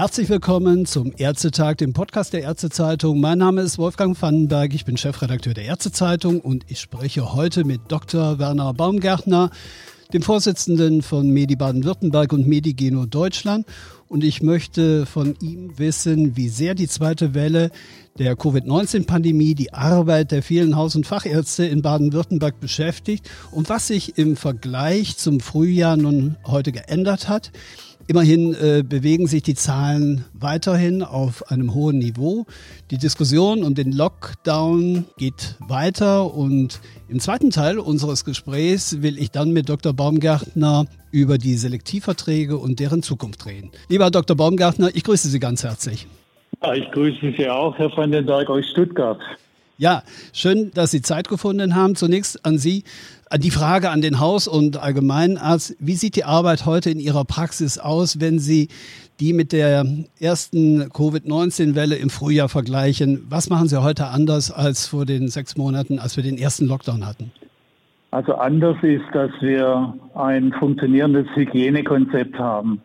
Herzlich willkommen zum Ärztetag, dem Podcast der Ärztezeitung. Mein Name ist Wolfgang Vandenberg, ich bin Chefredakteur der Ärztezeitung und ich spreche heute mit Dr. Werner Baumgärtner, dem Vorsitzenden von Medi Baden-Württemberg und Medigeno Deutschland. Und ich möchte von ihm wissen, wie sehr die zweite Welle der Covid-19-Pandemie die Arbeit der vielen Haus- und Fachärzte in Baden-Württemberg beschäftigt und was sich im Vergleich zum Frühjahr nun heute geändert hat. Immerhin äh, bewegen sich die Zahlen weiterhin auf einem hohen Niveau. Die Diskussion um den Lockdown geht weiter und im zweiten Teil unseres Gesprächs will ich dann mit Dr. Baumgärtner über die Selektivverträge und deren Zukunft reden. Lieber Dr. Baumgärtner, ich grüße Sie ganz herzlich. Ja, ich grüße Sie auch, Herr van den aus Stuttgart. Ja, schön, dass Sie Zeit gefunden haben. Zunächst an Sie die Frage an den Haus- und Allgemeinarzt. Wie sieht die Arbeit heute in Ihrer Praxis aus, wenn Sie die mit der ersten Covid-19-Welle im Frühjahr vergleichen? Was machen Sie heute anders als vor den sechs Monaten, als wir den ersten Lockdown hatten? Also anders ist, dass wir ein funktionierendes Hygienekonzept haben.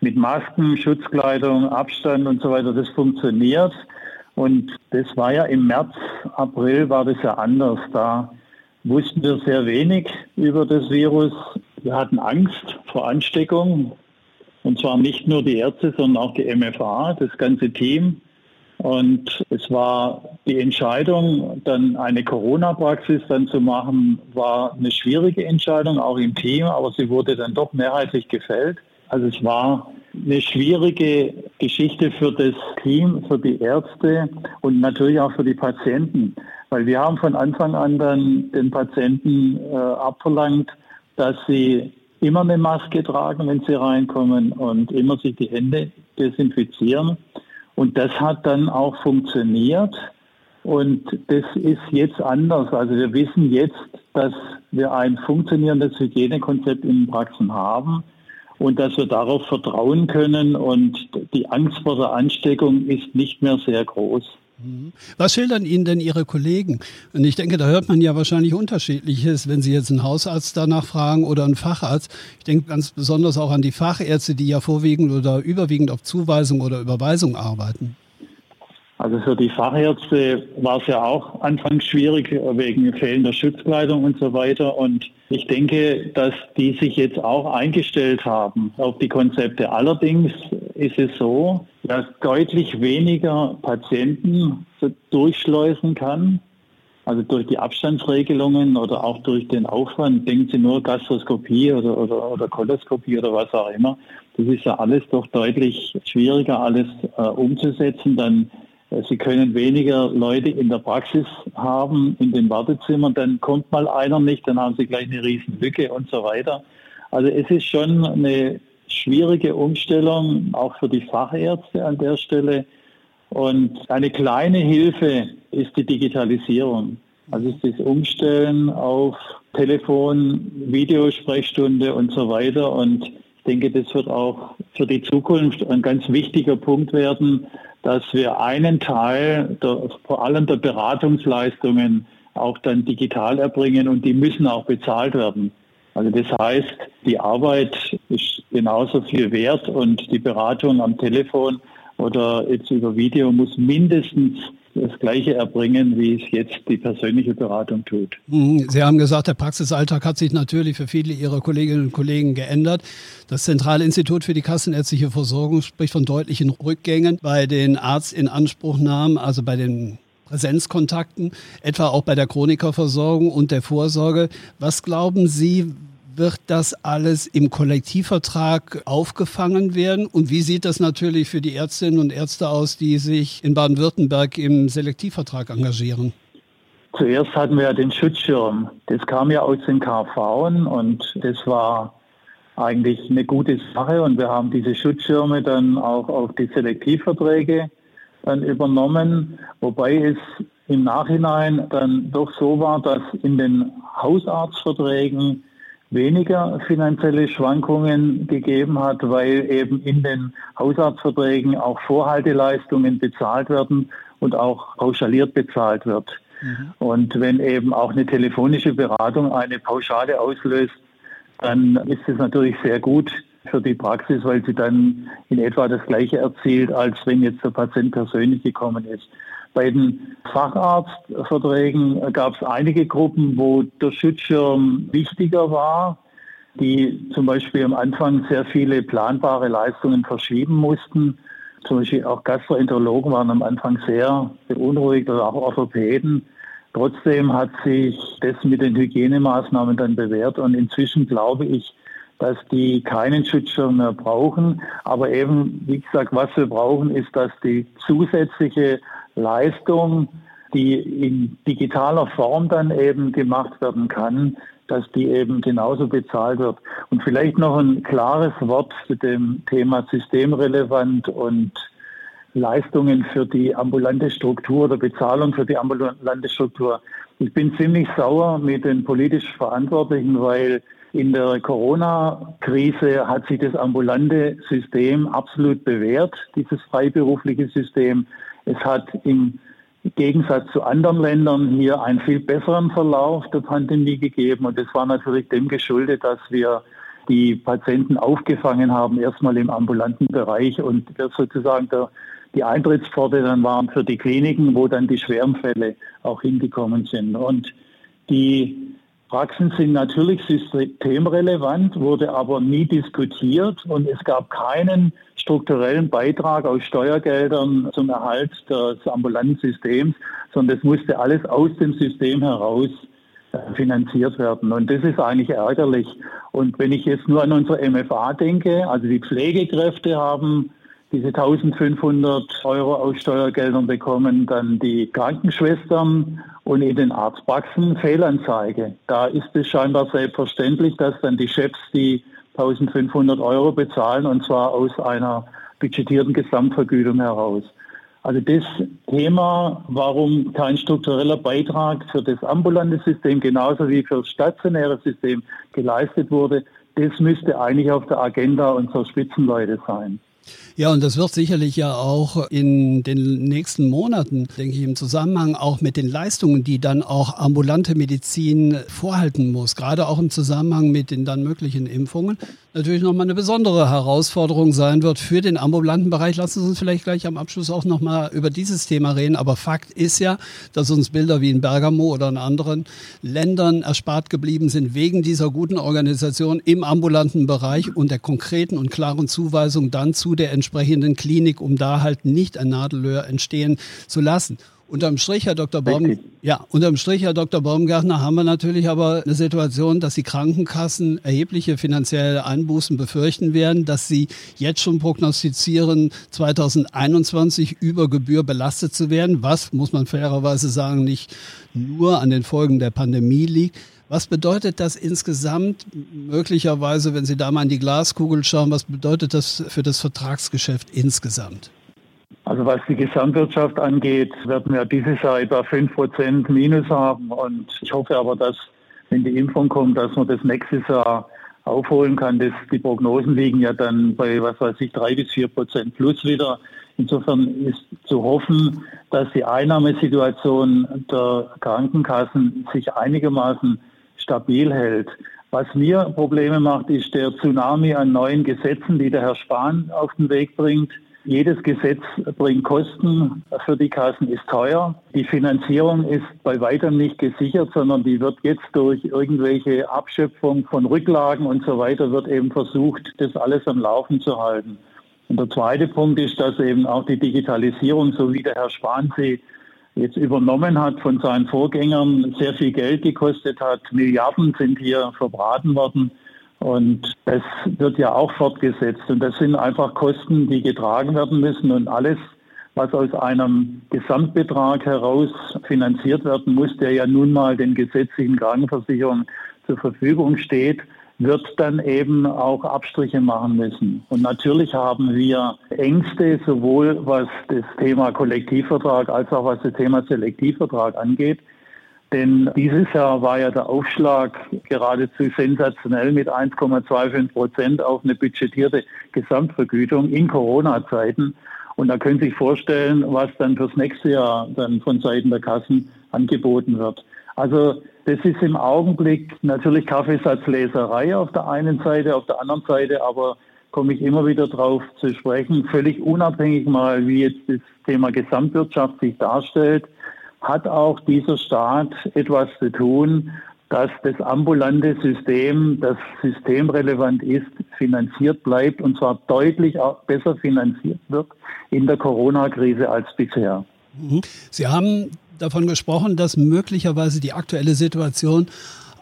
Mit Masken, Schutzkleidung, Abstand und so weiter. Das funktioniert. Und das war ja im März, April war das ja anders. Da wussten wir sehr wenig über das Virus. Wir hatten Angst vor Ansteckung. Und zwar nicht nur die Ärzte, sondern auch die MFA, das ganze Team. Und es war die Entscheidung, dann eine Corona-Praxis dann zu machen, war eine schwierige Entscheidung, auch im Team, aber sie wurde dann doch mehrheitlich gefällt. Also es war eine schwierige Geschichte für das Team, für die Ärzte und natürlich auch für die Patienten. Weil wir haben von Anfang an dann den Patienten äh, abverlangt, dass sie immer eine Maske tragen, wenn sie reinkommen und immer sich die Hände desinfizieren. Und das hat dann auch funktioniert. Und das ist jetzt anders. Also wir wissen jetzt, dass wir ein funktionierendes Hygienekonzept in den Praxen haben und dass wir darauf vertrauen können und die Angst vor der Ansteckung ist nicht mehr sehr groß. Mhm. Was schildern Ihnen denn Ihre Kollegen? Und ich denke, da hört man ja wahrscheinlich unterschiedliches, wenn Sie jetzt einen Hausarzt danach fragen oder einen Facharzt. Ich denke ganz besonders auch an die Fachärzte, die ja vorwiegend oder überwiegend auf Zuweisung oder Überweisung arbeiten. Also für die Fachärzte war es ja auch anfangs schwierig wegen fehlender Schutzkleidung und so weiter. Und ich denke, dass die sich jetzt auch eingestellt haben auf die Konzepte. Allerdings ist es so, dass deutlich weniger Patienten durchschleusen kann. Also durch die Abstandsregelungen oder auch durch den Aufwand, denken Sie nur Gastroskopie oder, oder, oder Koloskopie oder was auch immer. Das ist ja alles doch deutlich schwieriger, alles äh, umzusetzen. Dann Sie können weniger Leute in der Praxis haben, in den Wartezimmern, dann kommt mal einer nicht, dann haben Sie gleich eine riesen Lücke und so weiter. Also es ist schon eine schwierige Umstellung, auch für die Fachärzte an der Stelle. Und eine kleine Hilfe ist die Digitalisierung. Also ist das Umstellen auf Telefon, Videosprechstunde und so weiter. Und ich denke, das wird auch für die Zukunft ein ganz wichtiger Punkt werden, dass wir einen Teil der, vor allem der Beratungsleistungen auch dann digital erbringen und die müssen auch bezahlt werden. Also das heißt, die Arbeit ist genauso viel wert und die Beratung am Telefon oder jetzt über Video muss mindestens das Gleiche erbringen, wie es jetzt die persönliche Beratung tut. Mhm. Sie haben gesagt, der Praxisalltag hat sich natürlich für viele Ihrer Kolleginnen und Kollegen geändert. Das Zentrale Institut für die kassenärztliche Versorgung spricht von deutlichen Rückgängen bei den Arztinanspruchnahmen, also bei den Präsenzkontakten, etwa auch bei der Chronikerversorgung und der Vorsorge. Was glauben Sie, wird das alles im Kollektivvertrag aufgefangen werden? Und wie sieht das natürlich für die Ärztinnen und Ärzte aus, die sich in Baden-Württemberg im Selektivvertrag engagieren? Zuerst hatten wir ja den Schutzschirm. Das kam ja aus den KV und das war eigentlich eine gute Sache und wir haben diese Schutzschirme dann auch auf die Selektivverträge dann übernommen, wobei es im Nachhinein dann doch so war, dass in den Hausarztverträgen weniger finanzielle Schwankungen gegeben hat, weil eben in den Hausarztverträgen auch Vorhalteleistungen bezahlt werden und auch pauschaliert bezahlt wird. Mhm. Und wenn eben auch eine telefonische Beratung eine Pauschale auslöst, dann ist es natürlich sehr gut für die Praxis, weil sie dann in etwa das Gleiche erzielt, als wenn jetzt der Patient persönlich gekommen ist. Bei den Facharztverträgen gab es einige Gruppen, wo der Schutzschirm wichtiger war, die zum Beispiel am Anfang sehr viele planbare Leistungen verschieben mussten. Zum Beispiel auch Gastroenterologen waren am Anfang sehr beunruhigt oder auch Orthopäden. Trotzdem hat sich das mit den Hygienemaßnahmen dann bewährt und inzwischen glaube ich, dass die keinen Schutzschirm mehr brauchen. Aber eben, wie gesagt, was wir brauchen, ist, dass die zusätzliche Leistung, die in digitaler Form dann eben gemacht werden kann, dass die eben genauso bezahlt wird. Und vielleicht noch ein klares Wort zu dem Thema systemrelevant und Leistungen für die ambulante Struktur oder Bezahlung für die ambulante Struktur. Ich bin ziemlich sauer mit den politisch Verantwortlichen, weil in der Corona-Krise hat sich das ambulante System absolut bewährt, dieses freiberufliche System. Es hat im Gegensatz zu anderen Ländern hier einen viel besseren Verlauf der Pandemie gegeben. Und das war natürlich dem geschuldet, dass wir die Patienten aufgefangen haben, erstmal im ambulanten Bereich und sozusagen der, die Eintrittspforte dann waren für die Kliniken, wo dann die schweren auch hingekommen sind. Und die Praxen sind natürlich systemrelevant, wurde aber nie diskutiert und es gab keinen strukturellen Beitrag aus Steuergeldern zum Erhalt des ambulanten Systems, sondern es musste alles aus dem System heraus äh, finanziert werden. Und das ist eigentlich ärgerlich. Und wenn ich jetzt nur an unsere MFA denke, also die Pflegekräfte haben diese 1500 Euro aus Steuergeldern bekommen, dann die Krankenschwestern und in den Arztpraxen Fehlanzeige. Da ist es scheinbar selbstverständlich, dass dann die Chefs die 1500 Euro bezahlen und zwar aus einer budgetierten Gesamtvergütung heraus. Also das Thema, warum kein struktureller Beitrag für das ambulante System genauso wie für das stationäre System geleistet wurde, das müsste eigentlich auf der Agenda unserer Spitzenleute sein. Ja, und das wird sicherlich ja auch in den nächsten Monaten, denke ich, im Zusammenhang auch mit den Leistungen, die dann auch ambulante Medizin vorhalten muss, gerade auch im Zusammenhang mit den dann möglichen Impfungen, natürlich nochmal eine besondere Herausforderung sein wird für den ambulanten Bereich. Lassen Sie uns vielleicht gleich am Abschluss auch nochmal über dieses Thema reden. Aber Fakt ist ja, dass uns Bilder wie in Bergamo oder in anderen Ländern erspart geblieben sind wegen dieser guten Organisation im ambulanten Bereich und der konkreten und klaren Zuweisung dann zu der entsprechenden Klinik, um da halt nicht ein Nadelöhr entstehen zu lassen. Unterm Strich, Herr Dr. Baum, ja, unterm Strich, Herr Dr. Baumgartner, haben wir natürlich aber eine Situation, dass die Krankenkassen erhebliche finanzielle Einbußen befürchten werden, dass sie jetzt schon prognostizieren, 2021 über Gebühr belastet zu werden, was, muss man fairerweise sagen, nicht nur an den Folgen der Pandemie liegt. Was bedeutet das insgesamt möglicherweise, wenn Sie da mal in die Glaskugel schauen, was bedeutet das für das Vertragsgeschäft insgesamt? Also was die Gesamtwirtschaft angeht, werden wir dieses Jahr etwa 5% Minus haben. Und ich hoffe aber, dass, wenn die Impfung kommt, dass man das nächstes Jahr aufholen kann. Das, die Prognosen liegen ja dann bei, was weiß ich, drei bis vier Prozent plus wieder. Insofern ist zu hoffen, dass die Einnahmesituation der Krankenkassen sich einigermaßen stabil hält. Was mir Probleme macht, ist der Tsunami an neuen Gesetzen, die der Herr Spahn auf den Weg bringt. Jedes Gesetz bringt Kosten für die Kassen, ist teuer. Die Finanzierung ist bei weitem nicht gesichert, sondern die wird jetzt durch irgendwelche Abschöpfung von Rücklagen und so weiter, wird eben versucht, das alles am Laufen zu halten. Und der zweite Punkt ist, dass eben auch die Digitalisierung, so wie der Herr Spahn sie jetzt übernommen hat von seinen Vorgängern, sehr viel Geld gekostet hat. Milliarden sind hier verbraten worden. Und das wird ja auch fortgesetzt. Und das sind einfach Kosten, die getragen werden müssen. Und alles, was aus einem Gesamtbetrag heraus finanziert werden muss, der ja nun mal den gesetzlichen Krankenversicherungen zur Verfügung steht, wird dann eben auch Abstriche machen müssen. Und natürlich haben wir Ängste, sowohl was das Thema Kollektivvertrag als auch was das Thema Selektivvertrag angeht. Denn dieses Jahr war ja der Aufschlag geradezu sensationell mit 1,25 Prozent auf eine budgetierte Gesamtvergütung in Corona-Zeiten. Und da können Sie sich vorstellen, was dann fürs nächste Jahr dann von Seiten der Kassen angeboten wird. Also das ist im Augenblick natürlich Kaffeesatzleserei auf der einen Seite, auf der anderen Seite aber komme ich immer wieder darauf zu sprechen, völlig unabhängig mal, wie jetzt das Thema Gesamtwirtschaft sich darstellt, hat auch dieser Staat etwas zu tun, dass das ambulante System, das systemrelevant ist, finanziert bleibt und zwar deutlich besser finanziert wird in der Corona-Krise als bisher. Mhm. Sie haben davon gesprochen, dass möglicherweise die aktuelle Situation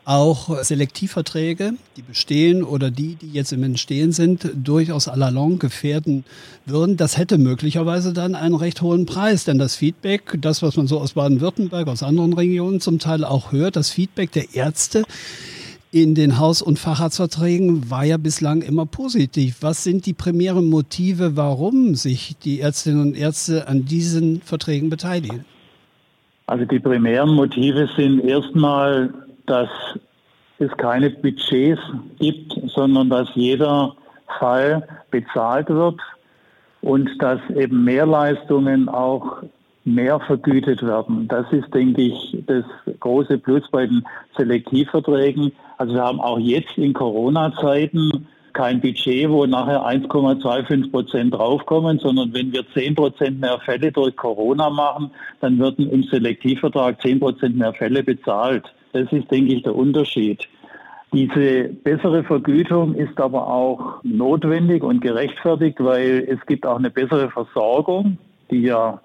auch Selektivverträge, die bestehen oder die, die jetzt im Entstehen sind, durchaus à la longue gefährden würden. Das hätte möglicherweise dann einen recht hohen Preis, denn das Feedback, das, was man so aus Baden-Württemberg, aus anderen Regionen zum Teil auch hört, das Feedback der Ärzte in den Haus- und Facharztverträgen war ja bislang immer positiv. Was sind die primären Motive, warum sich die Ärztinnen und Ärzte an diesen Verträgen beteiligen? Also die primären Motive sind erstmal, dass es keine Budgets gibt, sondern dass jeder Fall bezahlt wird und dass eben Mehrleistungen auch mehr vergütet werden. Das ist, denke ich, das große Plus bei den Selektivverträgen. Also wir haben auch jetzt in Corona-Zeiten kein Budget, wo nachher 1,25 Prozent draufkommen, sondern wenn wir 10 Prozent mehr Fälle durch Corona machen, dann würden im Selektivvertrag 10 Prozent mehr Fälle bezahlt. Das ist, denke ich, der Unterschied. Diese bessere Vergütung ist aber auch notwendig und gerechtfertigt, weil es gibt auch eine bessere Versorgung, die ja,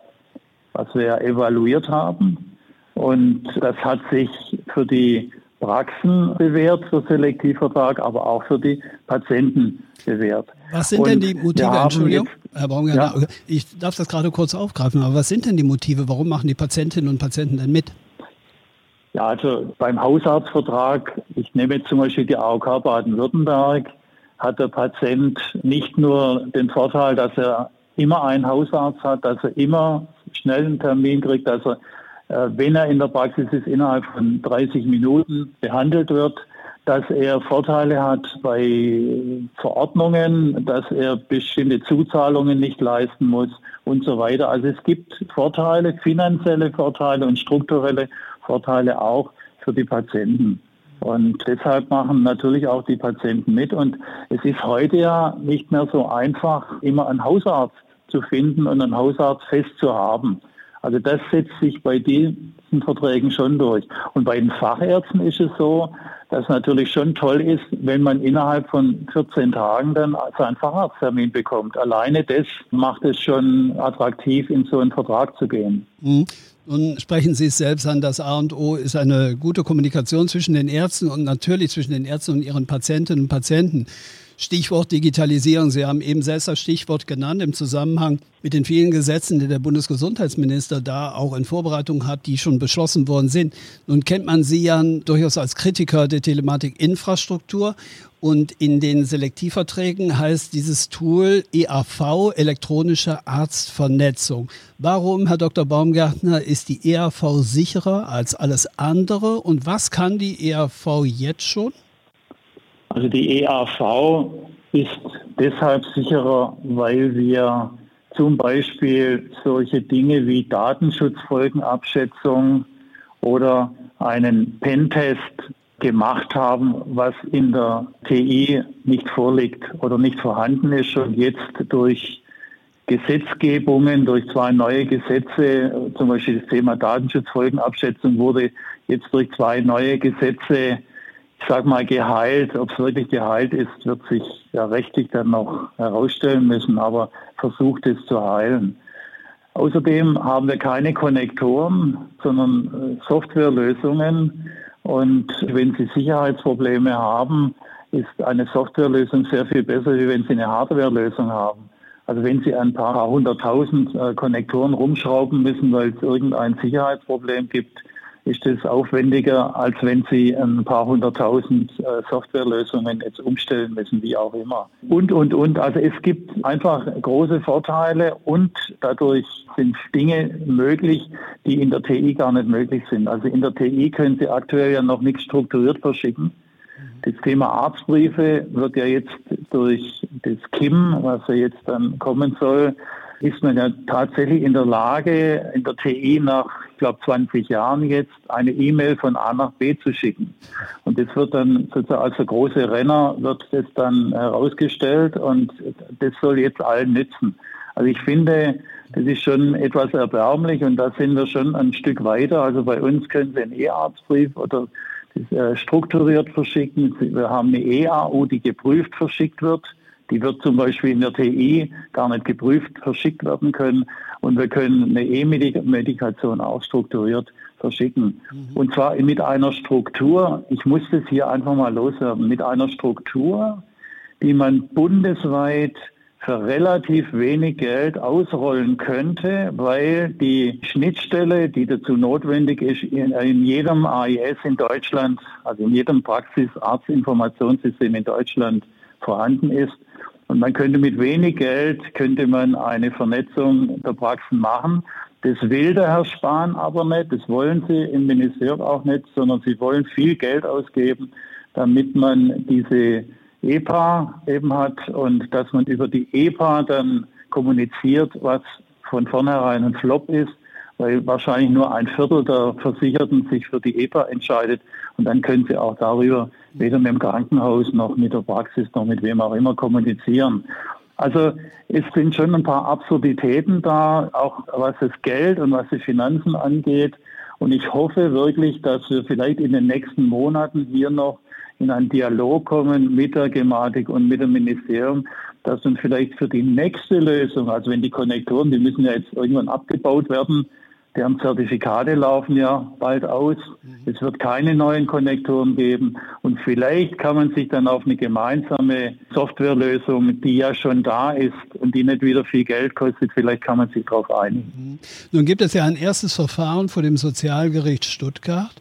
was wir ja evaluiert haben. Und das hat sich für die Praxen bewährt für Selektivvertrag, aber auch für die Patienten bewährt. Was sind und denn die Motive, Entschuldigung, Herr Baumgartner, ja. ich darf das gerade kurz aufgreifen, aber was sind denn die Motive, warum machen die Patientinnen und Patienten denn mit? Ja, also beim Hausarztvertrag, ich nehme jetzt zum Beispiel die AOK Baden-Württemberg, hat der Patient nicht nur den Vorteil, dass er immer einen Hausarzt hat, dass er immer schnell einen Termin kriegt, dass er äh, wenn er in der Praxis ist, innerhalb von 30 Minuten behandelt wird, dass er Vorteile hat bei Verordnungen, dass er bestimmte Zuzahlungen nicht leisten muss und so weiter. Also es gibt Vorteile, finanzielle Vorteile und strukturelle Vorteile auch für die Patienten. Und deshalb machen natürlich auch die Patienten mit. Und es ist heute ja nicht mehr so einfach, immer einen Hausarzt zu finden und einen Hausarzt fest zu haben. Also das setzt sich bei diesen Verträgen schon durch. Und bei den Fachärzten ist es so, dass natürlich schon toll ist, wenn man innerhalb von 14 Tagen dann seinen Facharzttermin bekommt. Alleine das macht es schon attraktiv, in so einen Vertrag zu gehen. Nun sprechen Sie es selbst an, das A und O ist eine gute Kommunikation zwischen den Ärzten und natürlich zwischen den Ärzten und ihren Patientinnen und Patienten. Stichwort Digitalisierung. Sie haben eben selbst das Stichwort genannt im Zusammenhang mit den vielen Gesetzen, die der Bundesgesundheitsminister da auch in Vorbereitung hat, die schon beschlossen worden sind. Nun kennt man Sie ja durchaus als Kritiker der Telematikinfrastruktur. Und in den Selektivverträgen heißt dieses Tool EAV, elektronische Arztvernetzung. Warum, Herr Dr. Baumgärtner, ist die EAV sicherer als alles andere? Und was kann die EAV jetzt schon? Also die EAV ist deshalb sicherer, weil wir zum Beispiel solche Dinge wie Datenschutzfolgenabschätzung oder einen Pentest gemacht haben, was in der TI nicht vorliegt oder nicht vorhanden ist und jetzt durch Gesetzgebungen, durch zwei neue Gesetze, zum Beispiel das Thema Datenschutzfolgenabschätzung wurde jetzt durch zwei neue Gesetze ich sage mal, geheilt. Ob es wirklich geheilt ist, wird sich ja rechtlich dann noch herausstellen müssen, aber versucht es zu heilen. Außerdem haben wir keine Konnektoren, sondern äh, Softwarelösungen. Und wenn Sie Sicherheitsprobleme haben, ist eine Softwarelösung sehr viel besser, wie wenn Sie eine Hardwarelösung haben. Also wenn Sie ein paar hunderttausend äh, Konnektoren rumschrauben müssen, weil es irgendein Sicherheitsproblem gibt, ist es aufwendiger, als wenn Sie ein paar hunderttausend äh, Softwarelösungen jetzt umstellen müssen, wie auch immer. Und, und, und. Also es gibt einfach große Vorteile und dadurch sind Dinge möglich, die in der TI gar nicht möglich sind. Also in der TI können Sie aktuell ja noch nichts strukturiert verschicken. Das Thema Arztbriefe wird ja jetzt durch das KIM, was ja jetzt dann kommen soll, ist man ja tatsächlich in der Lage, in der TI nach, ich glaube, 20 Jahren jetzt eine E-Mail von A nach B zu schicken. Und das wird dann sozusagen als der große Renner wird das dann herausgestellt und das soll jetzt allen nützen. Also ich finde, das ist schon etwas erbärmlich und da sind wir schon ein Stück weiter. Also bei uns können Sie einen E-Arztbrief oder äh, strukturiert verschicken. Wir haben eine EAU, die geprüft verschickt wird. Die wird zum Beispiel in der TI gar nicht geprüft verschickt werden können. Und wir können eine E-Medikation auch strukturiert verschicken. Mhm. Und zwar mit einer Struktur, ich muss das hier einfach mal loswerden, mit einer Struktur, die man bundesweit für relativ wenig Geld ausrollen könnte, weil die Schnittstelle, die dazu notwendig ist, in, in jedem AIS in Deutschland, also in jedem Praxisarztinformationssystem in Deutschland vorhanden ist. Und man könnte mit wenig Geld, könnte man eine Vernetzung der Praxen machen. Das will der Herr Spahn aber nicht, das wollen Sie im Ministerium auch nicht, sondern Sie wollen viel Geld ausgeben, damit man diese EPA eben hat und dass man über die EPA dann kommuniziert, was von vornherein ein Flop ist, weil wahrscheinlich nur ein Viertel der Versicherten sich für die EPA entscheidet und dann können sie auch darüber weder mit dem Krankenhaus noch mit der Praxis noch mit wem auch immer kommunizieren. Also es sind schon ein paar Absurditäten da, auch was das Geld und was die Finanzen angeht. Und ich hoffe wirklich, dass wir vielleicht in den nächsten Monaten hier noch in einen Dialog kommen mit der Gematik und mit dem Ministerium, dass man vielleicht für die nächste Lösung, also wenn die Konnektoren, die müssen ja jetzt irgendwann abgebaut werden, deren Zertifikate laufen ja bald aus. Mhm. Es wird keine neuen Konnektoren geben. Und vielleicht kann man sich dann auf eine gemeinsame Softwarelösung, die ja schon da ist und die nicht wieder viel Geld kostet, vielleicht kann man sich darauf einigen. Mhm. Nun gibt es ja ein erstes Verfahren vor dem Sozialgericht Stuttgart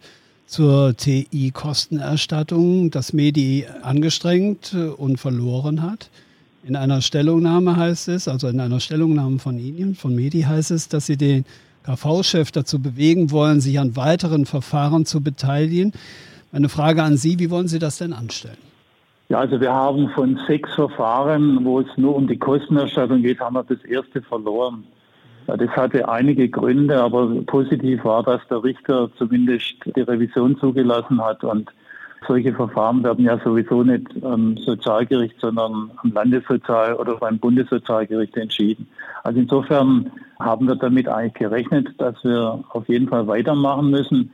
zur TI-Kostenerstattung, das Medi angestrengt und verloren hat. In einer Stellungnahme heißt es, also in einer Stellungnahme von Ihnen, von Medi heißt es, dass Sie den KV-Chef dazu bewegen wollen, sich an weiteren Verfahren zu beteiligen. Meine Frage an Sie, wie wollen Sie das denn anstellen? Ja, also wir haben von sechs Verfahren, wo es nur um die Kostenerstattung geht, haben wir das erste verloren. Ja, das hatte einige Gründe, aber positiv war, dass der Richter zumindest die Revision zugelassen hat und solche Verfahren werden ja sowieso nicht am Sozialgericht, sondern am Landessozial- oder beim Bundessozialgericht entschieden. Also insofern haben wir damit eigentlich gerechnet, dass wir auf jeden Fall weitermachen müssen.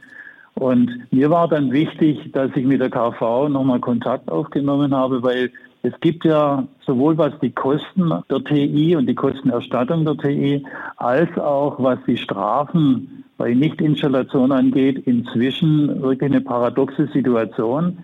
Und mir war dann wichtig, dass ich mit der KV nochmal Kontakt aufgenommen habe, weil es gibt ja sowohl was die Kosten der TI und die Kostenerstattung der TI, als auch was die Strafen bei Nichtinstallation angeht, inzwischen wirklich eine paradoxe Situation,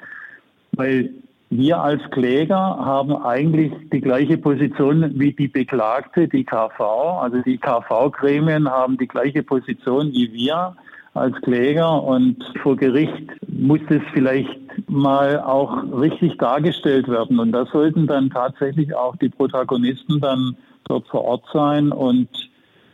weil wir als Kläger haben eigentlich die gleiche Position wie die Beklagte, die KV. Also die KV-Gremien haben die gleiche Position wie wir als Kläger und vor Gericht muss das vielleicht mal auch richtig dargestellt werden. Und da sollten dann tatsächlich auch die Protagonisten dann dort vor Ort sein und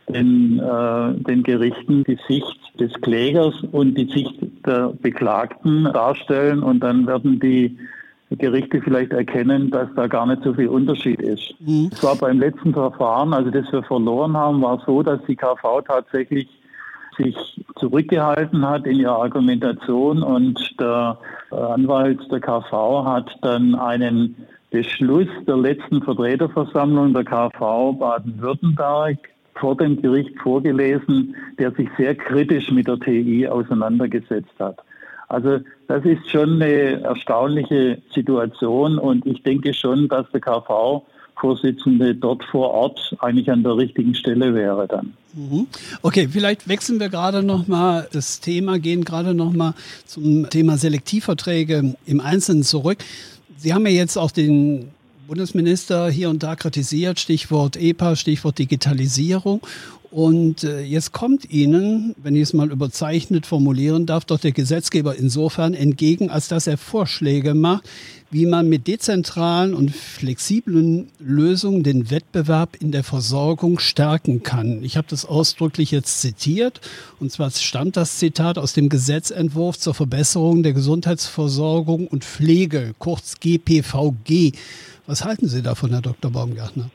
den, äh, den Gerichten die Sicht des Klägers und die Sicht der Beklagten darstellen und dann werden die Gerichte vielleicht erkennen, dass da gar nicht so viel Unterschied ist. Mhm. Es war beim letzten Verfahren, also das wir verloren haben, war so, dass die KV tatsächlich sich zurückgehalten hat in ihrer Argumentation und der Anwalt der KV hat dann einen Beschluss der letzten Vertreterversammlung der KV Baden-Württemberg vor dem Gericht vorgelesen, der sich sehr kritisch mit der TI auseinandergesetzt hat. Also das ist schon eine erstaunliche Situation und ich denke schon, dass der KV Vorsitzende dort vor Ort eigentlich an der richtigen Stelle wäre dann. Mhm. Okay, vielleicht wechseln wir gerade noch mal das Thema, gehen gerade noch mal zum Thema Selektivverträge im Einzelnen zurück. Sie haben ja jetzt auch den Bundesminister hier und da kritisiert, Stichwort EPA, Stichwort Digitalisierung. Und äh, jetzt kommt Ihnen, wenn ich es mal überzeichnet formulieren darf, doch der Gesetzgeber insofern entgegen, als dass er Vorschläge macht, wie man mit dezentralen und flexiblen Lösungen den Wettbewerb in der Versorgung stärken kann. Ich habe das ausdrücklich jetzt zitiert, und zwar stammt das Zitat aus dem Gesetzentwurf zur Verbesserung der Gesundheitsversorgung und Pflege, kurz GPVG. Was halten Sie davon, Herr Dr. Baumgartner?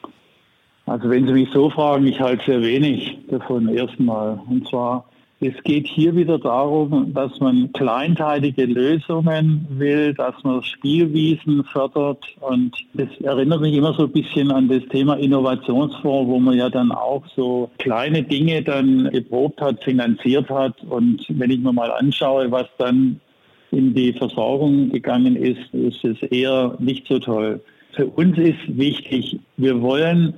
Also wenn Sie mich so fragen, ich halte sehr wenig davon erstmal. Und zwar es geht hier wieder darum, dass man kleinteilige Lösungen will, dass man Spielwiesen fördert. Und das erinnert mich immer so ein bisschen an das Thema Innovationsfonds, wo man ja dann auch so kleine Dinge dann geprobt hat, finanziert hat. Und wenn ich mir mal anschaue, was dann in die Versorgung gegangen ist, ist es eher nicht so toll. Für uns ist wichtig, wir wollen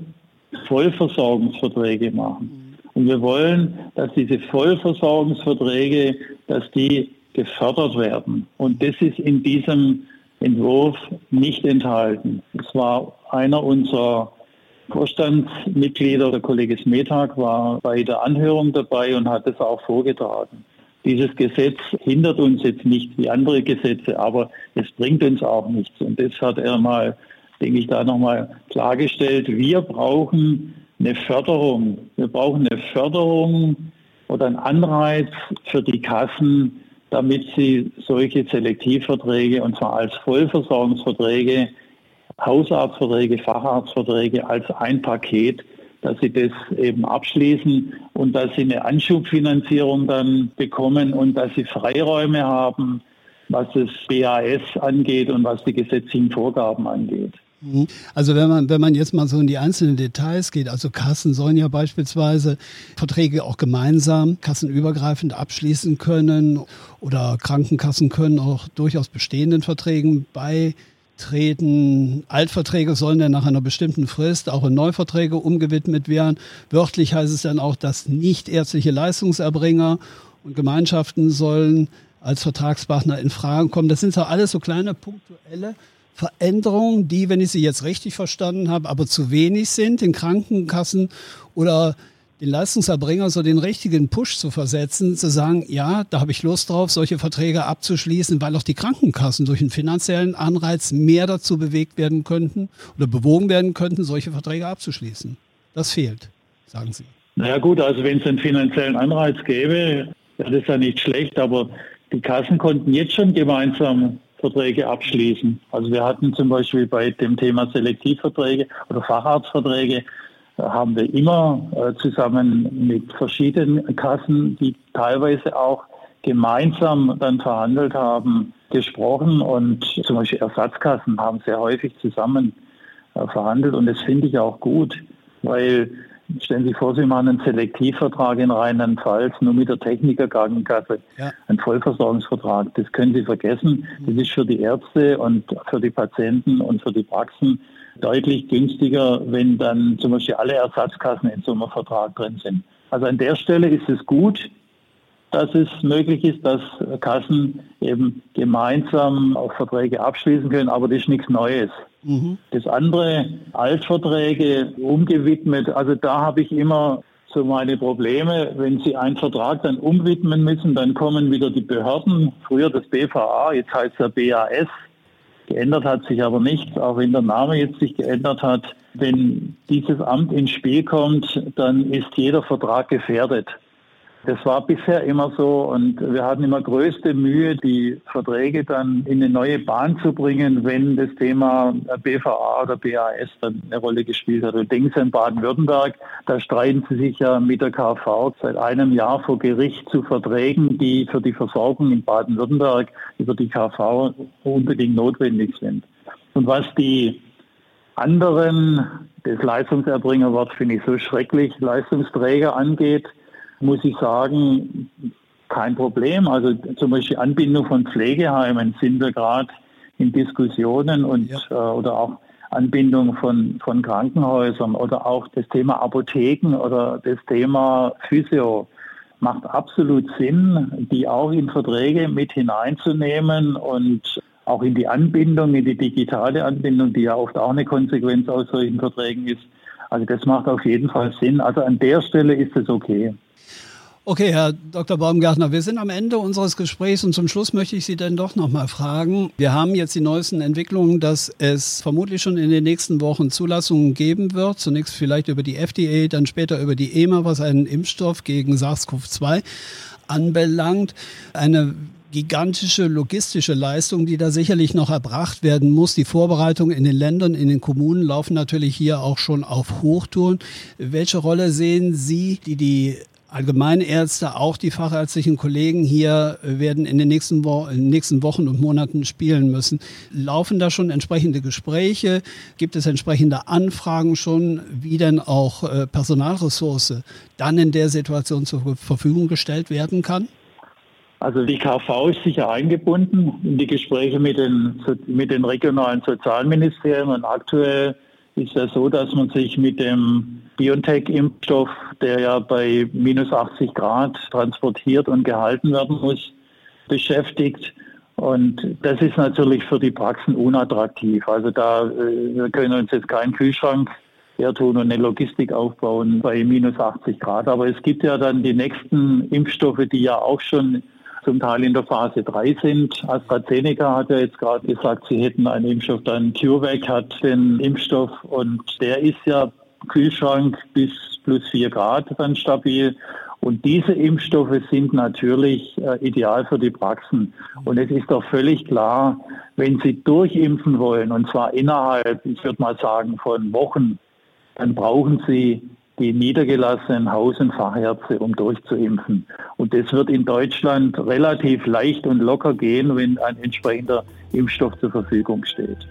Vollversorgungsverträge machen. Und wir wollen, dass diese Vollversorgungsverträge, dass die gefördert werden. Und das ist in diesem Entwurf nicht enthalten. Es war einer unserer Vorstandsmitglieder, der Kollege Smetag, war bei der Anhörung dabei und hat es auch vorgetragen. Dieses Gesetz hindert uns jetzt nicht wie andere Gesetze, aber es bringt uns auch nichts. Und das hat er mal, denke ich, da nochmal klargestellt. Wir brauchen eine Förderung. Wir brauchen eine Förderung oder einen Anreiz für die Kassen, damit sie solche Selektivverträge, und zwar als Vollversorgungsverträge, Hausarztverträge, Facharztverträge als ein Paket, dass sie das eben abschließen und dass sie eine Anschubfinanzierung dann bekommen und dass sie Freiräume haben, was das BAS angeht und was die gesetzlichen Vorgaben angeht. Mhm. Also wenn man, wenn man jetzt mal so in die einzelnen Details geht, also Kassen sollen ja beispielsweise Verträge auch gemeinsam kassenübergreifend abschließen können oder Krankenkassen können auch durchaus bestehenden Verträgen beitreten. Altverträge sollen dann nach einer bestimmten Frist auch in Neuverträge umgewidmet werden. Wörtlich heißt es dann auch, dass nicht ärztliche Leistungserbringer und Gemeinschaften sollen als Vertragspartner in Frage kommen. Das sind so alles so kleine punktuelle Veränderungen, die, wenn ich sie jetzt richtig verstanden habe, aber zu wenig sind, den Krankenkassen oder den Leistungserbringer so den richtigen Push zu versetzen, zu sagen, ja, da habe ich Lust drauf, solche Verträge abzuschließen, weil auch die Krankenkassen durch einen finanziellen Anreiz mehr dazu bewegt werden könnten oder bewogen werden könnten, solche Verträge abzuschließen. Das fehlt, sagen Sie. Naja gut, also wenn es einen finanziellen Anreiz gäbe, das ja nicht schlecht, aber die Kassen konnten jetzt schon gemeinsam Verträge abschließen. Also wir hatten zum Beispiel bei dem Thema Selektivverträge oder Facharztverträge äh, haben wir immer äh, zusammen mit verschiedenen Kassen, die teilweise auch gemeinsam dann verhandelt haben, gesprochen und zum Beispiel Ersatzkassen haben sehr häufig zusammen äh, verhandelt und das finde ich auch gut, weil Stellen Sie sich vor, Sie machen einen Selektivvertrag in Rheinland-Pfalz nur mit der Technikerkrankenkasse. Ja. Ein Vollversorgungsvertrag. Das können Sie vergessen. Das ist für die Ärzte und für die Patienten und für die Praxen deutlich günstiger, wenn dann zum Beispiel alle Ersatzkassen in so einem Vertrag drin sind. Also an der Stelle ist es gut, dass es möglich ist, dass Kassen eben gemeinsam auch Verträge abschließen können, aber das ist nichts Neues. Das andere, Altverträge umgewidmet, also da habe ich immer so meine Probleme. Wenn Sie einen Vertrag dann umwidmen müssen, dann kommen wieder die Behörden, früher das BVA, jetzt heißt ja BAS. Geändert hat sich aber nichts, auch wenn der Name jetzt sich geändert hat. Wenn dieses Amt ins Spiel kommt, dann ist jeder Vertrag gefährdet. Das war bisher immer so und wir hatten immer größte Mühe, die Verträge dann in eine neue Bahn zu bringen, wenn das Thema BVA oder BAS dann eine Rolle gespielt hat. Und denken an Baden-Württemberg, da streiten Sie sich ja mit der KV seit einem Jahr vor Gericht zu Verträgen, die für die Versorgung in Baden-Württemberg über die KV unbedingt notwendig sind. Und was die anderen, das Leistungserbringerwort finde ich so schrecklich, Leistungsträger angeht, muss ich sagen, kein Problem. Also zum Beispiel Anbindung von Pflegeheimen sind wir gerade in Diskussionen und ja. äh, oder auch Anbindung von, von Krankenhäusern oder auch das Thema Apotheken oder das Thema Physio macht absolut Sinn, die auch in Verträge mit hineinzunehmen und auch in die Anbindung, in die digitale Anbindung, die ja oft auch eine Konsequenz aus solchen Verträgen ist. Also das macht auf jeden Fall Sinn. Also an der Stelle ist es okay. Okay, Herr Dr. Baumgartner, wir sind am Ende unseres Gesprächs und zum Schluss möchte ich Sie dann doch noch mal fragen. Wir haben jetzt die neuesten Entwicklungen, dass es vermutlich schon in den nächsten Wochen Zulassungen geben wird. Zunächst vielleicht über die FDA, dann später über die EMA, was einen Impfstoff gegen SARS-CoV-2 anbelangt. Eine gigantische logistische Leistung, die da sicherlich noch erbracht werden muss. Die Vorbereitungen in den Ländern, in den Kommunen laufen natürlich hier auch schon auf Hochtouren. Welche Rolle sehen Sie, die die Allgemeinärzte, auch die fachärztlichen Kollegen hier werden in den nächsten, Wo in den nächsten Wochen und Monaten spielen müssen. Laufen da schon entsprechende Gespräche? Gibt es entsprechende Anfragen schon, wie denn auch äh, Personalressource dann in der Situation zur Verfügung gestellt werden kann? Also die KV ist sicher eingebunden in die Gespräche mit den, mit den regionalen Sozialministerien und aktuell ist ja so, dass man sich mit dem BioNTech-Impfstoff, der ja bei minus 80 Grad transportiert und gehalten werden muss, beschäftigt. Und das ist natürlich für die Praxen unattraktiv. Also da äh, wir können uns jetzt keinen Kühlschrank hertun und eine Logistik aufbauen bei minus 80 Grad. Aber es gibt ja dann die nächsten Impfstoffe, die ja auch schon zum Teil in der Phase 3 sind. AstraZeneca hat ja jetzt gerade gesagt, sie hätten einen Impfstoff, dann CureVac hat den Impfstoff und der ist ja Kühlschrank bis plus 4 Grad dann stabil. Und diese Impfstoffe sind natürlich äh, ideal für die Praxen. Und es ist doch völlig klar, wenn Sie durchimpfen wollen, und zwar innerhalb, ich würde mal sagen, von Wochen, dann brauchen Sie die niedergelassenen Haus- und Fachärzte, um durchzuimpfen. Und das wird in Deutschland relativ leicht und locker gehen, wenn ein entsprechender Impfstoff zur Verfügung steht.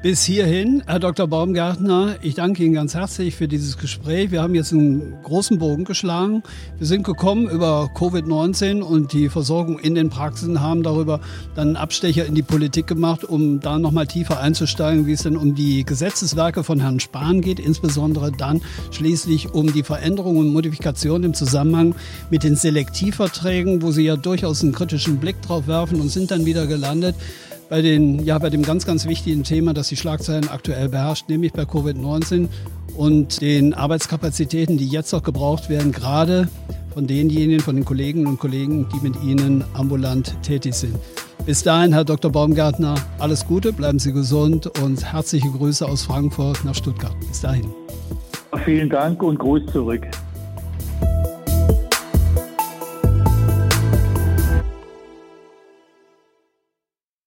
Bis hierhin, Herr Dr. Baumgartner, ich danke Ihnen ganz herzlich für dieses Gespräch. Wir haben jetzt einen großen Bogen geschlagen. Wir sind gekommen über Covid-19 und die Versorgung in den Praxen, haben darüber dann einen Abstecher in die Politik gemacht, um da nochmal tiefer einzusteigen, wie es denn um die Gesetzeswerke von Herrn Spahn geht, insbesondere dann schließlich um die Veränderungen und Modifikationen im Zusammenhang mit den Selektivverträgen, wo Sie ja durchaus einen kritischen Blick drauf werfen und sind dann wieder gelandet bei, den, ja, bei dem ganz, ganz wichtigen Thema, das die Schlagzeilen aktuell beherrscht, nämlich bei Covid-19 und den Arbeitskapazitäten, die jetzt noch gebraucht werden, gerade von denjenigen, von den Kolleginnen und Kollegen, die mit Ihnen ambulant tätig sind. Bis dahin, Herr Dr. Baumgartner, alles Gute, bleiben Sie gesund und herzliche Grüße aus Frankfurt nach Stuttgart. Bis dahin. Vielen Dank und Gruß zurück.